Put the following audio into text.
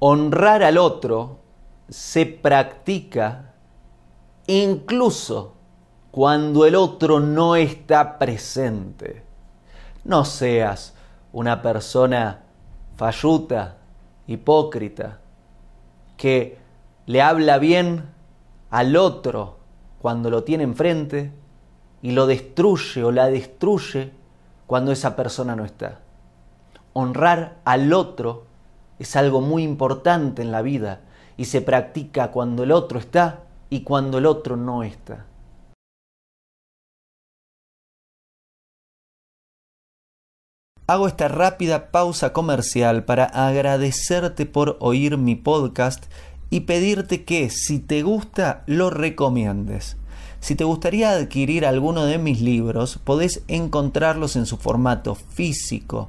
honrar al otro se practica incluso cuando el otro no está presente. No seas una persona falluta, hipócrita, que le habla bien al otro cuando lo tiene enfrente y lo destruye o la destruye cuando esa persona no está. Honrar al otro es algo muy importante en la vida y se practica cuando el otro está y cuando el otro no está. Hago esta rápida pausa comercial para agradecerte por oír mi podcast y pedirte que si te gusta lo recomiendes. Si te gustaría adquirir alguno de mis libros, podés encontrarlos en su formato físico